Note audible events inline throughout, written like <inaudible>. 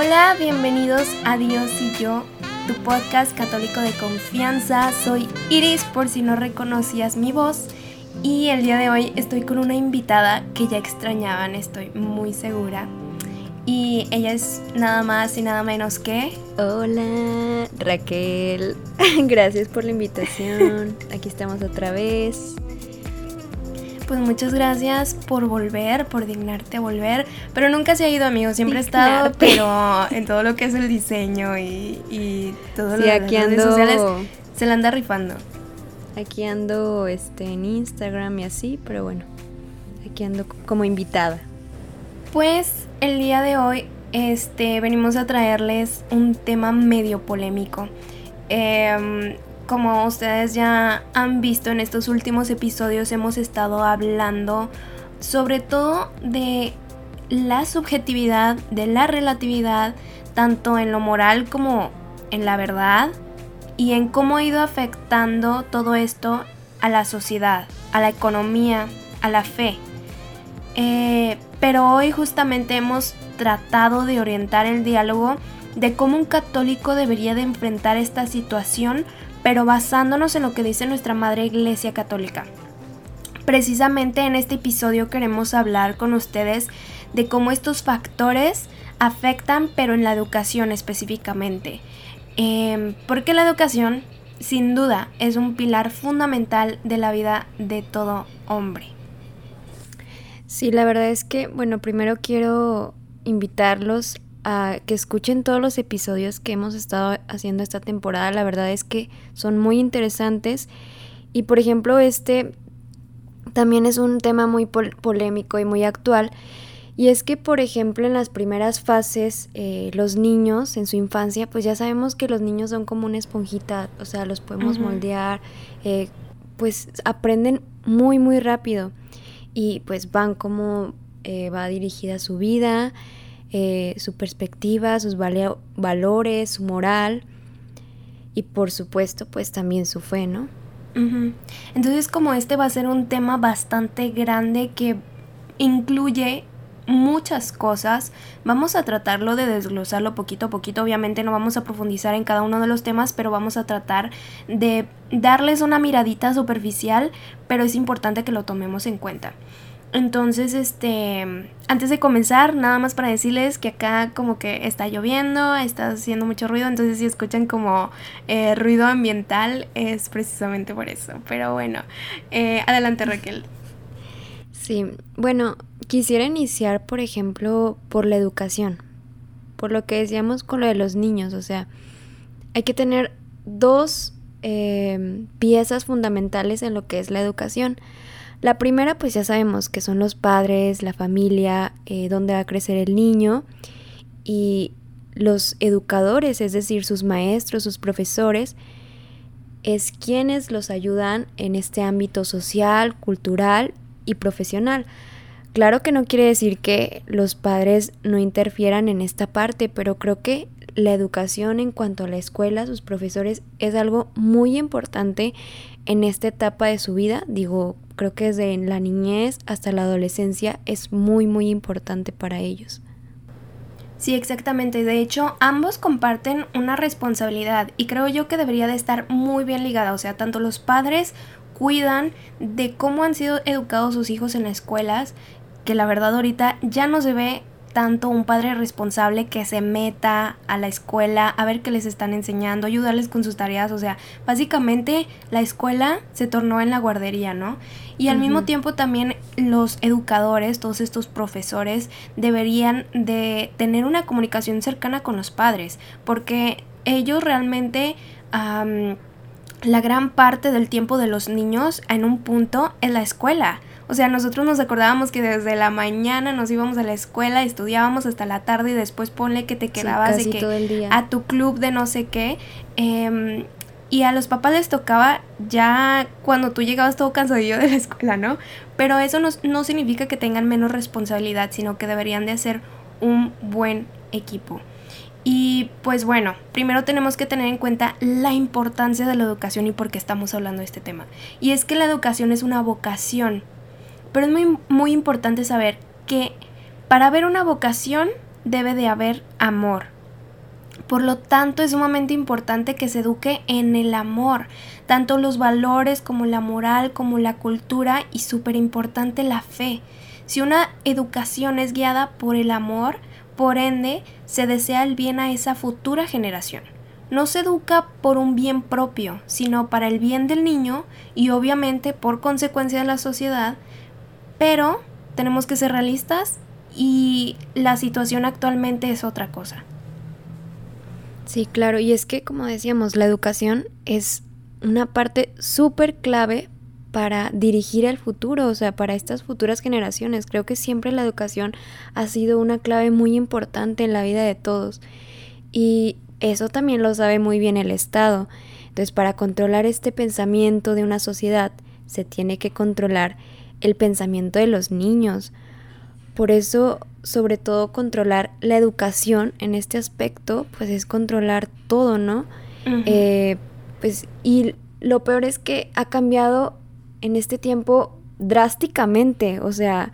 Hola, bienvenidos a Dios y yo, tu podcast católico de confianza. Soy Iris, por si no reconocías mi voz. Y el día de hoy estoy con una invitada que ya extrañaban, estoy muy segura. Y ella es nada más y nada menos que... Hola, Raquel. <laughs> Gracias por la invitación. Aquí estamos otra vez. Pues muchas gracias por volver, por dignarte a volver. Pero nunca se ha ido, amigo. Siempre ha estado, pero en todo lo que es el diseño y, y todo lo de las redes sociales se la anda rifando. Aquí ando este, en Instagram y así, pero bueno, aquí ando como invitada. Pues el día de hoy este, venimos a traerles un tema medio polémico. Em, como ustedes ya han visto en estos últimos episodios, hemos estado hablando sobre todo de la subjetividad, de la relatividad, tanto en lo moral como en la verdad, y en cómo ha ido afectando todo esto a la sociedad, a la economía, a la fe. Eh, pero hoy justamente hemos tratado de orientar el diálogo de cómo un católico debería de enfrentar esta situación, pero basándonos en lo que dice nuestra Madre Iglesia Católica. Precisamente en este episodio queremos hablar con ustedes de cómo estos factores afectan, pero en la educación específicamente. Em, porque la educación, sin duda, es un pilar fundamental de la vida de todo hombre. Sí, la verdad es que, bueno, primero quiero invitarlos a que escuchen todos los episodios que hemos estado haciendo esta temporada. La verdad es que son muy interesantes. Y por ejemplo, este también es un tema muy polémico y muy actual. Y es que, por ejemplo, en las primeras fases, eh, los niños en su infancia, pues ya sabemos que los niños son como una esponjita, o sea, los podemos moldear, eh, pues aprenden muy, muy rápido y pues van como eh, va dirigida su vida, eh, su perspectiva, sus valores, su moral y por supuesto pues también su fe, ¿no? Entonces como este va a ser un tema bastante grande que incluye muchas cosas. Vamos a tratarlo de desglosarlo poquito a poquito. Obviamente no vamos a profundizar en cada uno de los temas, pero vamos a tratar de darles una miradita superficial, pero es importante que lo tomemos en cuenta. Entonces, este, antes de comenzar, nada más para decirles que acá como que está lloviendo, está haciendo mucho ruido, entonces si escuchan como eh, ruido ambiental es precisamente por eso. Pero bueno, eh, adelante Raquel. Sí, bueno, quisiera iniciar, por ejemplo, por la educación, por lo que decíamos con lo de los niños, o sea, hay que tener dos eh, piezas fundamentales en lo que es la educación. La primera, pues ya sabemos que son los padres, la familia, eh, dónde va a crecer el niño y los educadores, es decir, sus maestros, sus profesores, es quienes los ayudan en este ámbito social, cultural y profesional. Claro que no quiere decir que los padres no interfieran en esta parte, pero creo que la educación en cuanto a la escuela, sus profesores, es algo muy importante en esta etapa de su vida. Digo, creo que desde la niñez hasta la adolescencia es muy, muy importante para ellos. Sí, exactamente. De hecho, ambos comparten una responsabilidad y creo yo que debería de estar muy bien ligada. O sea, tanto los padres cuidan de cómo han sido educados sus hijos en las escuelas, que la verdad ahorita ya no se ve tanto un padre responsable que se meta a la escuela a ver qué les están enseñando, ayudarles con sus tareas, o sea, básicamente la escuela se tornó en la guardería, ¿no? Y al mismo tiempo también los educadores, todos estos profesores deberían de tener una comunicación cercana con los padres, porque ellos realmente la gran parte del tiempo de los niños en un punto es la escuela. O sea, nosotros nos acordábamos que desde la mañana nos íbamos a la escuela, estudiábamos hasta la tarde y después ponle que te quedabas de que a tu club de no sé qué. Em, y a los papás les tocaba ya cuando tú llegabas todo cansadillo de la escuela, ¿no? Pero eso no, no significa que tengan menos responsabilidad, sino que deberían de hacer un buen equipo. Y pues bueno, primero tenemos que tener en cuenta la importancia de la educación y por qué estamos hablando de este tema. Y es que la educación es una vocación, pero es muy, muy importante saber que para ver una vocación debe de haber amor. Por lo tanto, es sumamente importante que se eduque en el amor, tanto los valores como la moral, como la cultura y súper importante la fe. Si una educación es guiada por el amor, por ende, se desea el bien a esa futura generación. No se educa por un bien propio, sino para el bien del niño y obviamente por consecuencia de la sociedad, pero tenemos que ser realistas y la situación actualmente es otra cosa. Sí, claro, y es que como decíamos, la educación es una parte súper clave para dirigir el futuro, o sea, para estas futuras generaciones. Creo que siempre la educación ha sido una clave muy importante en la vida de todos. Y eso también lo sabe muy bien el Estado. Entonces, para controlar este pensamiento de una sociedad, se tiene que controlar el pensamiento de los niños. Por eso, sobre todo, controlar la educación en este aspecto, pues es controlar todo, ¿no? Eh, pues, y lo peor es que ha cambiado en este tiempo drásticamente, o sea,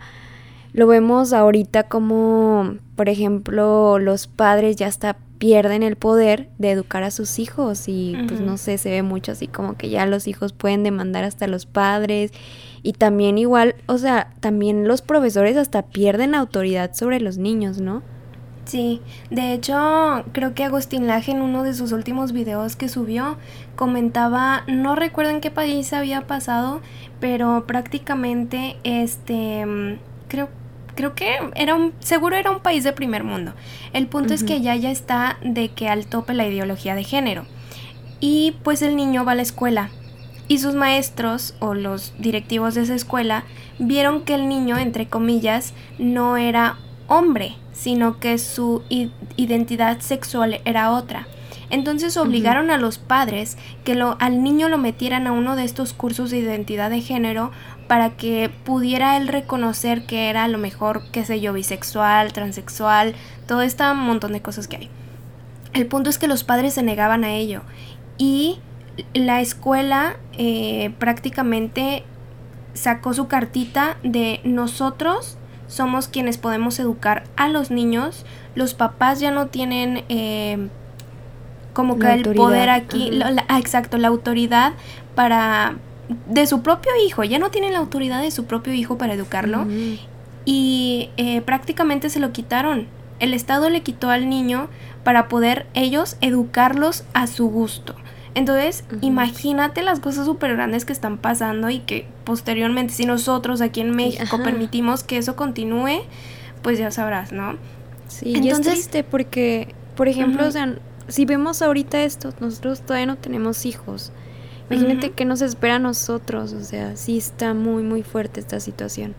lo vemos ahorita como, por ejemplo, los padres ya hasta pierden el poder de educar a sus hijos y pues no sé, se ve mucho así como que ya los hijos pueden demandar hasta los padres y también igual, o sea, también los profesores hasta pierden autoridad sobre los niños, ¿no? Sí, de hecho creo que Agustín Laje en uno de sus últimos videos que subió comentaba, no recuerdo en qué país había pasado, pero prácticamente este, mm, creo creo que era un, seguro era un país de primer mundo. El punto es que ya ya está de que al tope la ideología de género. Y pues el niño va a la escuela y sus maestros o los directivos de esa escuela vieron que el niño, entre comillas, no era hombre, sino que su identidad sexual era otra. Entonces obligaron a los padres que lo, al niño lo metieran a uno de estos cursos de identidad de género para que pudiera él reconocer que era a lo mejor, qué sé yo, bisexual, transexual, todo este montón de cosas que hay. El punto es que los padres se negaban a ello y la escuela eh, prácticamente sacó su cartita de nosotros somos quienes podemos educar a los niños, los papás ya no tienen... Eh, como que el poder aquí, ah, exacto, la autoridad para, de su propio hijo, ya no tienen la autoridad de su propio hijo para educarlo y eh, prácticamente se lo quitaron. El Estado le quitó al niño para poder ellos educarlos a su gusto. Entonces, imagínate las cosas súper grandes que están pasando y que posteriormente, si nosotros aquí en México permitimos que eso continúe, pues ya sabrás, ¿no? Sí, Entonces, y es triste porque, por ejemplo, o sea, si vemos ahorita esto, nosotros todavía no tenemos hijos. Imagínate qué nos espera a nosotros, o sea, sí está muy, muy fuerte esta situación.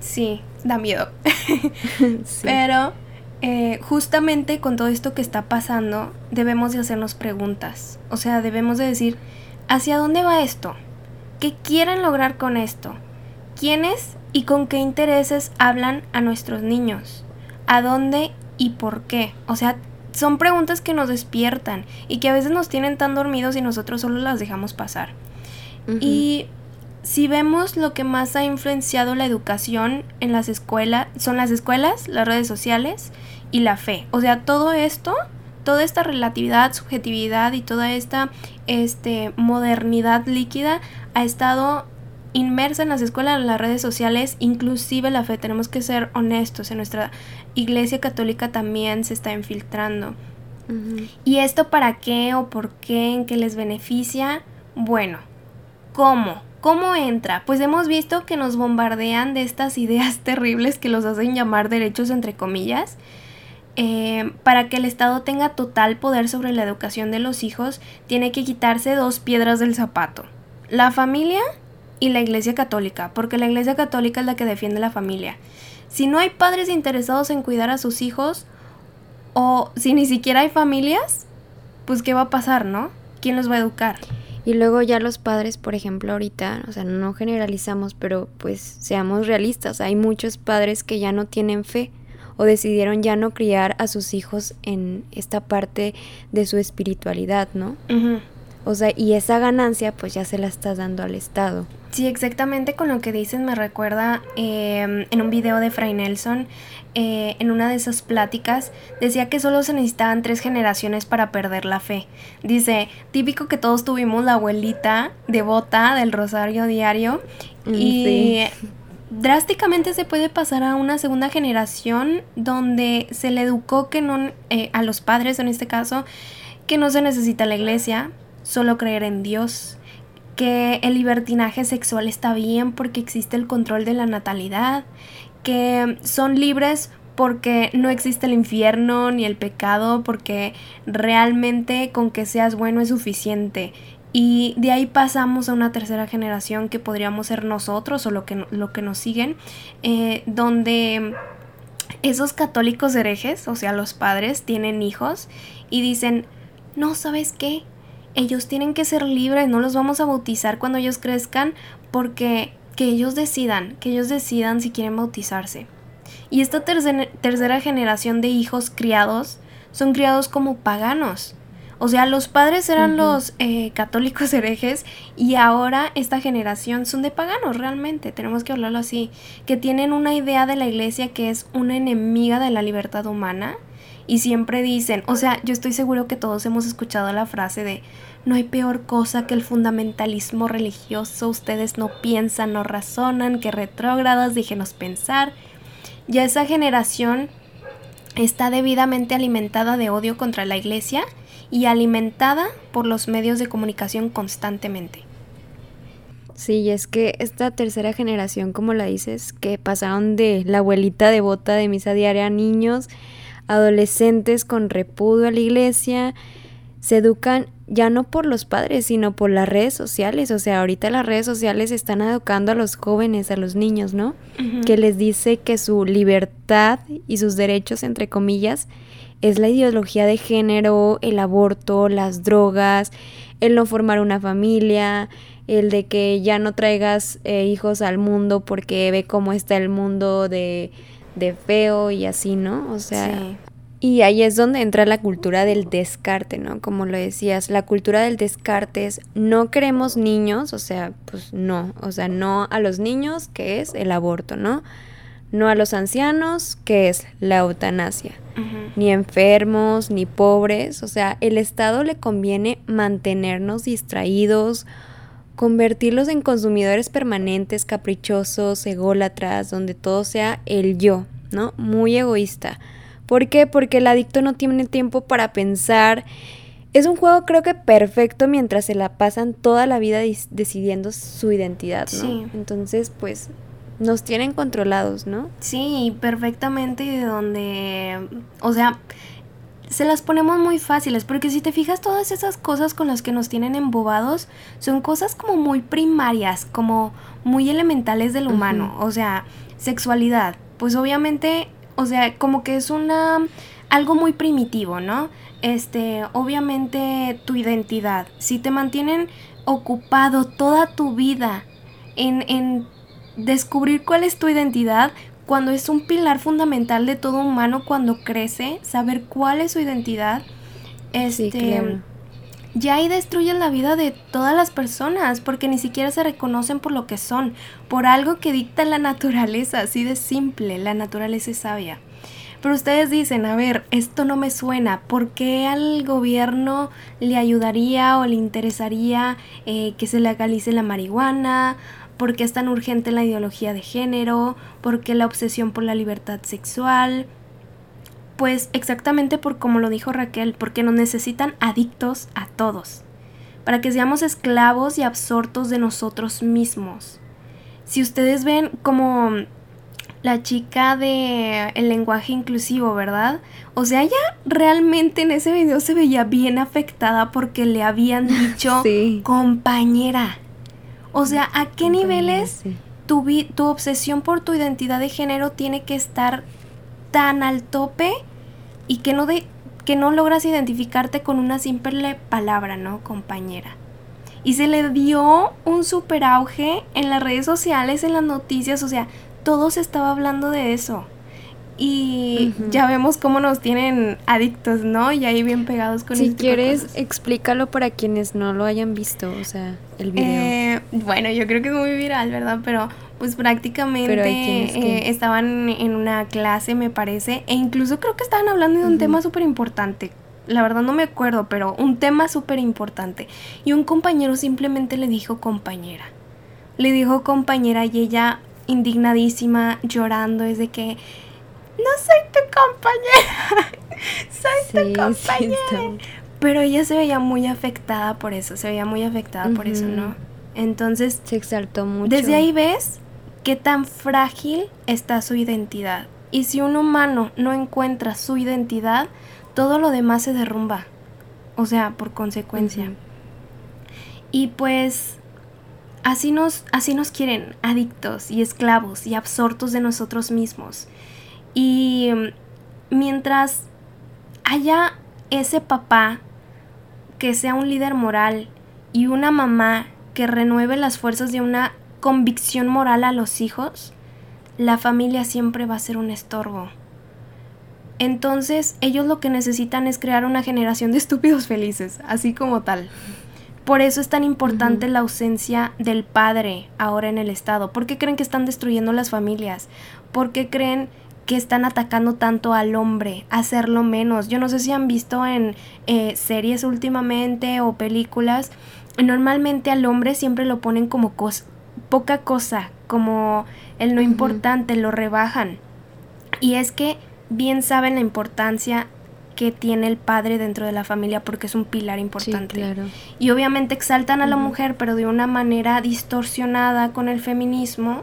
Sí, da miedo. <laughs> Pero eh, justamente con todo esto que está pasando, debemos de hacernos preguntas. O sea, debemos de decir, ¿hacia dónde va esto? ¿Qué quieren lograr con esto? ¿Quiénes y con qué intereses hablan a nuestros niños? ¿A dónde y por qué? O sea, son preguntas que nos despiertan y que a veces nos tienen tan dormidos y nosotros solo las dejamos pasar. Y si vemos lo que más ha influenciado la educación en las escuelas, son las escuelas, las redes sociales y la fe. O sea, todo esto, toda esta relatividad, subjetividad y toda esta este, modernidad líquida ha estado inmersa en las escuelas, en las redes sociales, inclusive la fe. Tenemos que ser honestos. En nuestra iglesia católica también se está infiltrando. ¿Y esto para qué o por qué? ¿En qué les beneficia? Bueno, ¿cómo? ¿Cómo entra? Pues hemos visto que nos bombardean de estas ideas <laughs> terribles que los hacen llamar derechos entre comillas. Eh, para que el Estado tenga total poder sobre la educación de los hijos, tiene que quitarse dos piedras del zapato. La familia y la Iglesia Católica, porque la Iglesia Católica es la que defiende la familia. Si no hay padres interesados en cuidar a sus hijos, o si ni siquiera hay familias, pues ¿qué va a pasar, no? ¿Quién los va a educar? Y luego ya los padres, por ejemplo, ahorita, o sea, no generalizamos, pero pues seamos realistas, hay muchos padres que ya no tienen fe o decidieron ya no criar a sus hijos en esta parte de su espiritualidad, ¿no? O sea, y esa ganancia pues ya se la estás dando al Estado. Sí, exactamente con lo que dices me recuerda em, en un video de Fray Nelson, eh, en una de esas pláticas, decía que solo se necesitaban tres generaciones para perder la fe. Dice, típico que todos tuvimos la abuelita devota del rosario diario mm, y drásticamente se puede pasar a una segunda generación donde se le educó que no, eh, a los padres en este caso, que no se necesita la iglesia, solo creer en Dios que el libertinaje sexual está bien porque existe el control de la natalidad, que son libres porque no existe el infierno ni el pecado, porque realmente con que seas bueno es suficiente. Y de ahí pasamos a una tercera generación que podríamos ser nosotros o lo que, lo que nos siguen, eh, donde esos católicos herejes, o sea, los padres, tienen hijos y dicen, no, ¿sabes qué? Ellos tienen que ser libres, no los vamos a bautizar cuando ellos crezcan porque que ellos decidan, que ellos decidan si quieren bautizarse. Y esta tercera generación de hijos criados son criados como paganos. O sea, los padres eran los eh, católicos <laughs> herejes y ahora esta generación son de paganos realmente, tenemos que hablarlo así, que tienen una idea de la iglesia que es una enemiga de la libertad humana y siempre dicen, o sea, yo estoy seguro que todos hemos escuchado la frase de no hay peor cosa que el fundamentalismo religioso, ustedes no piensan, no razonan, que retrógradas, déjenos pensar. Ya esa generación está debidamente alimentada de odio contra la iglesia y alimentada por los medios de comunicación constantemente. Sí, es que esta tercera generación, como la dices, que pasaron de la abuelita devota de misa diaria a niños, adolescentes con repudio a la iglesia, se educan ya no por los padres, sino por las redes sociales. O sea, ahorita las redes sociales están educando a los jóvenes, a los niños, ¿no? Que les dice que su libertad y sus derechos, entre comillas, es la ideología de género, el aborto, las drogas, el no formar una familia, el de que ya no traigas eh, hijos al mundo porque ve cómo está el mundo de de feo y así, ¿no? O sea, y ahí es donde entra la cultura del descarte, ¿no? Como lo decías, la cultura del descarte es no queremos niños, o sea, pues no, o sea, no a los niños, que es el aborto, ¿no? No a los ancianos, que es la eutanasia. Ni enfermos, ni pobres, o sea, el Estado le conviene mantenernos distraídos, convertirlos en consumidores permanentes, caprichosos, ególatras, donde todo sea el yo, ¿no? Muy egoísta. ¿Por qué? Porque el adicto no tiene tiempo para pensar. Es un juego creo que perfecto mientras se la pasan toda la vida decidiendo su identidad, ¿no? Sí. Entonces, pues nos tienen controlados, ¿no? Sí, perfectamente de donde, o sea, se las ponemos muy fáciles, porque si te fijas todas esas cosas con las que nos tienen embobados son cosas como muy primarias, como muy elementales del humano, o sea, sexualidad, pues obviamente, o sea, como que es una algo muy primitivo, ¿no? Este, obviamente tu identidad, si te mantienen ocupado toda tu vida en, en descubrir cuál es tu identidad, cuando es un pilar fundamental de todo humano cuando crece, saber cuál es su identidad, este, ya ahí destruyen la vida de todas las personas, porque ni siquiera se reconocen por lo que son, por algo que dicta la naturaleza, así de simple, la naturaleza es sabia. Pero ustedes dicen, a ver, esto no me suena, ¿por qué al gobierno le ayudaría o le interesaría eh, que se legalice la marihuana por qué es tan urgente la ideología de género, por qué la obsesión por la libertad sexual. Pues exactamente por como lo dijo Raquel, porque nos necesitan adictos a todos, para que seamos esclavos y absortos de nosotros mismos. Si ustedes ven como la chica de el lenguaje inclusivo, ¿verdad? O sea, ella realmente en ese video se veía bien afectada porque le habían <laughs> dicho compañera. O sea, ¿a qué niveles tu, tu obsesión por tu identidad de género tiene que estar tan al tope y que no, de, que no logras identificarte con una simple palabra, ¿no? Compañera. Y se le dio un super auge en las redes sociales, en las noticias, o sea, todo se estaba hablando de eso. Y ya vemos cómo nos tienen adictos, ¿no? Y ahí bien pegados con Si este quieres, explícalo para quienes no lo hayan visto, o sea, el video. Eh, bueno, yo creo que es muy viral, ¿verdad? Pero pues prácticamente eh, estaban en una clase, me parece, e incluso creo que estaban hablando de un tema súper importante. La verdad no me acuerdo, pero un tema súper importante. Y un compañero simplemente le dijo compañera. Le dijo compañera y ella indignadísima, llorando, es de que no soy tu compañera, <laughs> soy tu compañera. Pero ella se veía muy afectada por eso, se veía muy afectada por eso, ¿no? Entonces... Se exaltó mucho. Desde ahí ves qué tan frágil está su identidad. Y si un humano no encuentra su identidad, todo lo demás se derrumba. O sea, por consecuencia. Y pues así nos, así nos quieren, adictos y esclavos y absortos de nosotros mismos. Y mm, mientras haya ese papá que sea un líder moral y una mamá que renueve las fuerzas de una convicción moral a los hijos, la familia siempre va a ser un estorbo. Entonces ellos lo que necesitan es crear una generación de estúpidos felices, así como tal. Por eso es tan importante la ausencia del padre ahora en el Estado. ¿Por qué creen que están destruyendo las familias? ¿Por qué creen que están atacando tanto al hombre, hacerlo menos. Yo no sé si han visto en eh, series últimamente o películas, normalmente al hombre siempre lo ponen como poca cosa, como el no importante, lo rebajan. Y es que bien saben la importancia que tiene el padre dentro de la familia porque es un pilar importante. Y obviamente exaltan a la mujer, pero de una manera distorsionada con el feminismo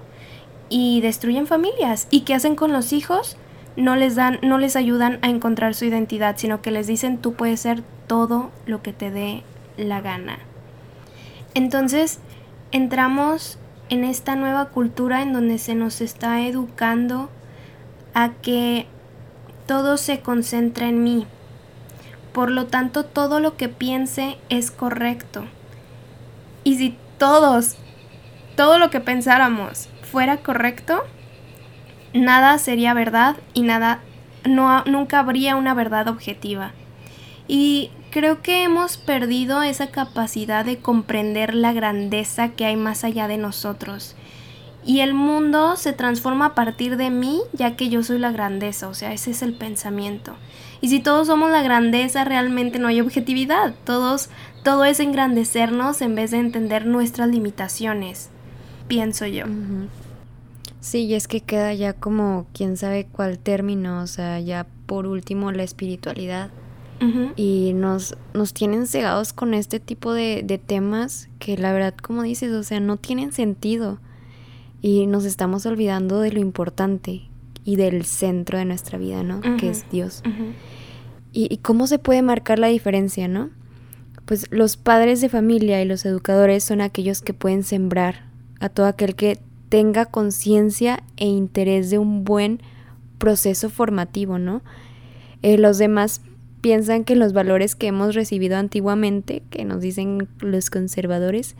y destruyen familias. ¿Y qué hacen con los hijos? No les dan, no les ayudan a encontrar su identidad, sino que les dicen tú puedes ser todo lo que te dé la gana. Entonces, entramos en esta nueva cultura en donde se nos está educando a que todo se concentra en mí. Por lo tanto, todo lo que piense es correcto. Y si todos, todo lo que pensáramos fuera correcto, nada sería verdad y nada, no, nunca habría una verdad objetiva. Y creo que hemos perdido esa capacidad de comprender la grandeza que hay más allá de nosotros. Y el mundo se transforma a partir de mí, ya que yo soy la grandeza, o sea, ese es el pensamiento. Y si todos somos la grandeza, realmente no hay objetividad. Todos, todo es engrandecernos en vez de entender nuestras limitaciones pienso yo. Sí, y es que queda ya como quién sabe cuál término, o sea, ya por último la espiritualidad. Y nos, nos tienen cegados con este tipo de, de temas que la verdad, como dices, o sea, no tienen sentido. Y nos estamos olvidando de lo importante y del centro de nuestra vida, ¿no? Que es Dios. y, y, cómo se puede marcar la diferencia, ¿no? Pues los padres de familia y los educadores son aquellos que pueden sembrar a todo aquel que tenga conciencia e interés de un buen proceso formativo, ¿no? Eh, los demás piensan que los valores que hemos recibido antiguamente, que nos dicen los conservadores,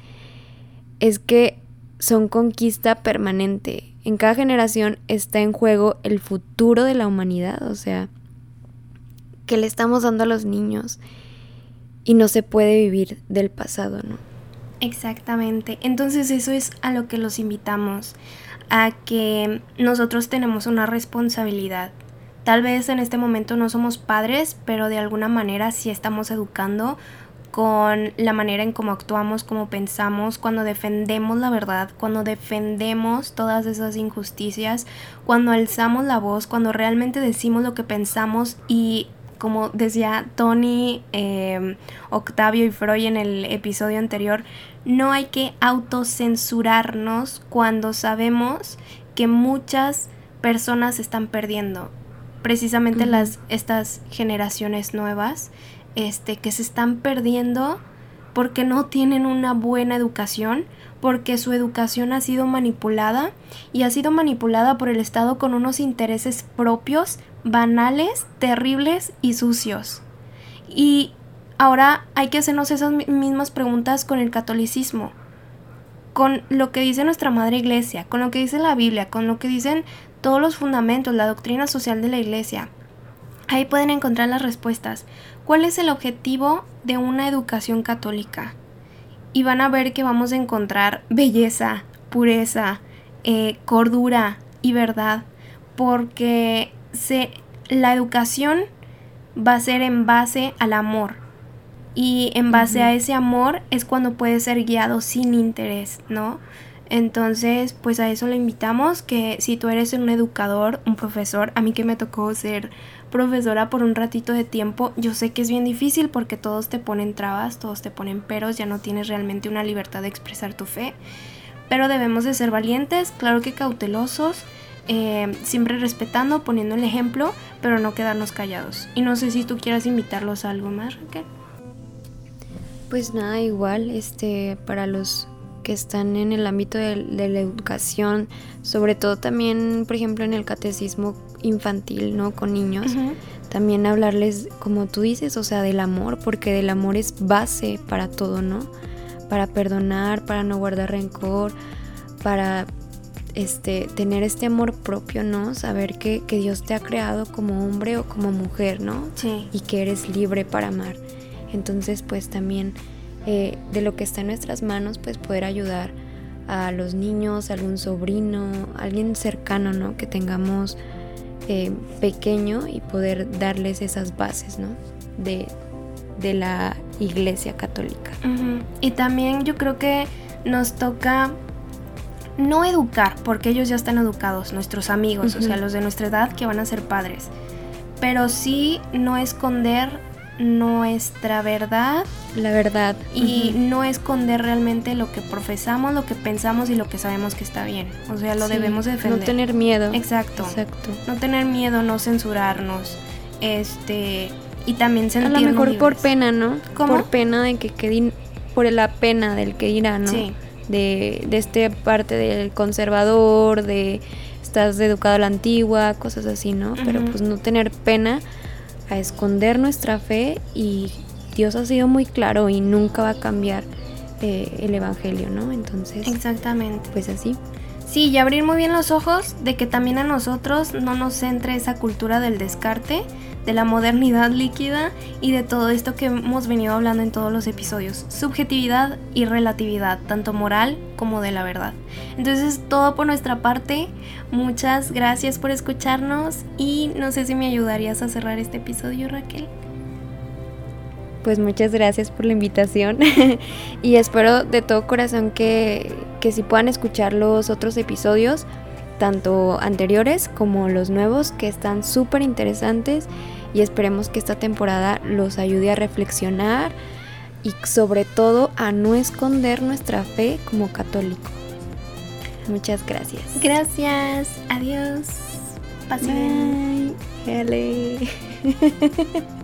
es que son conquista permanente. En cada generación está en juego el futuro de la humanidad, o sea, que le estamos dando a los niños y no se puede vivir del pasado, ¿no? Exactamente. Entonces eso es a lo que los invitamos, a que nosotros tenemos una responsabilidad. Tal vez en este momento no somos padres, pero de alguna manera sí estamos educando con la manera en cómo actuamos, cómo pensamos, cuando defendemos la verdad, cuando defendemos todas esas injusticias, cuando alzamos la voz, cuando realmente decimos lo que pensamos y como decía Tony, em, Octavio y Freud en el episodio anterior, no hay que autocensurarnos cuando sabemos que muchas personas están perdiendo. Precisamente las, estas generaciones nuevas, este, que se están perdiendo porque no tienen una buena educación, porque su educación ha sido manipulada y ha sido manipulada por el Estado con unos intereses propios banales, terribles y sucios. Y ahora hay que hacernos esas mismas preguntas con el catolicismo, con lo que dice nuestra Madre Iglesia, con lo que dice la Biblia, con lo que dicen todos los fundamentos, la doctrina social de la iglesia. Ahí pueden encontrar las respuestas. ¿Cuál es el objetivo de una educación católica? Y van a ver que vamos a encontrar belleza, pureza, eh, cordura y verdad, porque se, la educación va a ser en base al amor. Y en base a ese amor es cuando puede ser guiado sin interés, ¿no? Entonces, pues a eso le invitamos, que si tú eres un educador, un profesor, a mí que me tocó ser profesora por un ratito de tiempo, yo sé que es bien difícil porque todos te ponen trabas, todos te ponen peros, ya no tienes realmente una libertad de expresar tu fe, pero debemos de ser valientes, claro que cautelosos, eh, siempre respetando, poniendo el ejemplo, pero no quedarnos callados. Y no sé si tú quieras invitarlos a algo más, Raquel. Pues nada, igual, este, para los que están en el ámbito de, la educación, sobre todo también, por ejemplo, en el catecismo infantil, ¿no? Con niños, también hablarles, como tú dices, o sea, del amor, porque del amor es base para todo, ¿no? Para perdonar, para no guardar rencor, para este, tener este amor propio, ¿no? Saber que, que Dios te ha creado como hombre o como mujer, ¿no? Sí. Y que eres libre para amar. Entonces, pues también eh, de lo que está en nuestras manos, pues poder ayudar a los niños, a algún sobrino, alguien cercano, ¿no? Que tengamos eh, pequeño y poder darles esas bases, ¿no? De, la iglesia católica. Y también yo creo que nos toca no educar, porque ellos ya están educados, nuestros amigos, o sea, los de nuestra edad que van a ser padres, pero sí no esconder nuestra verdad. La verdad. Y no esconder realmente lo que profesamos, lo que pensamos y lo que sabemos que está bien. O sea, lo debemos defender. No tener miedo. Exacto. Exacto. No tener miedo, no censurarnos. Este. Y también sentirnos A lo mejor por pena, ¿no? ¿Cómo? Por pena de que queden. Por la pena del que irá, ¿no? Sí. De, de este parte del conservador, de estás educado a la antigua, cosas así, ¿no? Pero pues no tener pena a esconder nuestra fe y Dios ha sido muy claro y nunca va a cambiar eh, el Evangelio, ¿no? Entonces... Exactamente. Pues así. Sí, y abrir muy bien los ojos de que también a nosotros no nos entre esa cultura del descarte, de la modernidad líquida y de todo esto que hemos venido hablando en todos los episodios. Subjetividad y relatividad, tanto moral como de la verdad. Entonces, todo por nuestra parte. Muchas gracias por escucharnos y no sé si me ayudarías a cerrar este episodio, Raquel. Pues muchas gracias por la invitación <laughs> y espero de todo corazón que, que si puedan escuchar los otros episodios, tanto anteriores como los nuevos, que están súper interesantes y esperemos que esta temporada los ayude a reflexionar y sobre todo a no esconder nuestra fe como católico. Muchas gracias. Gracias. Adiós. Bye. <laughs>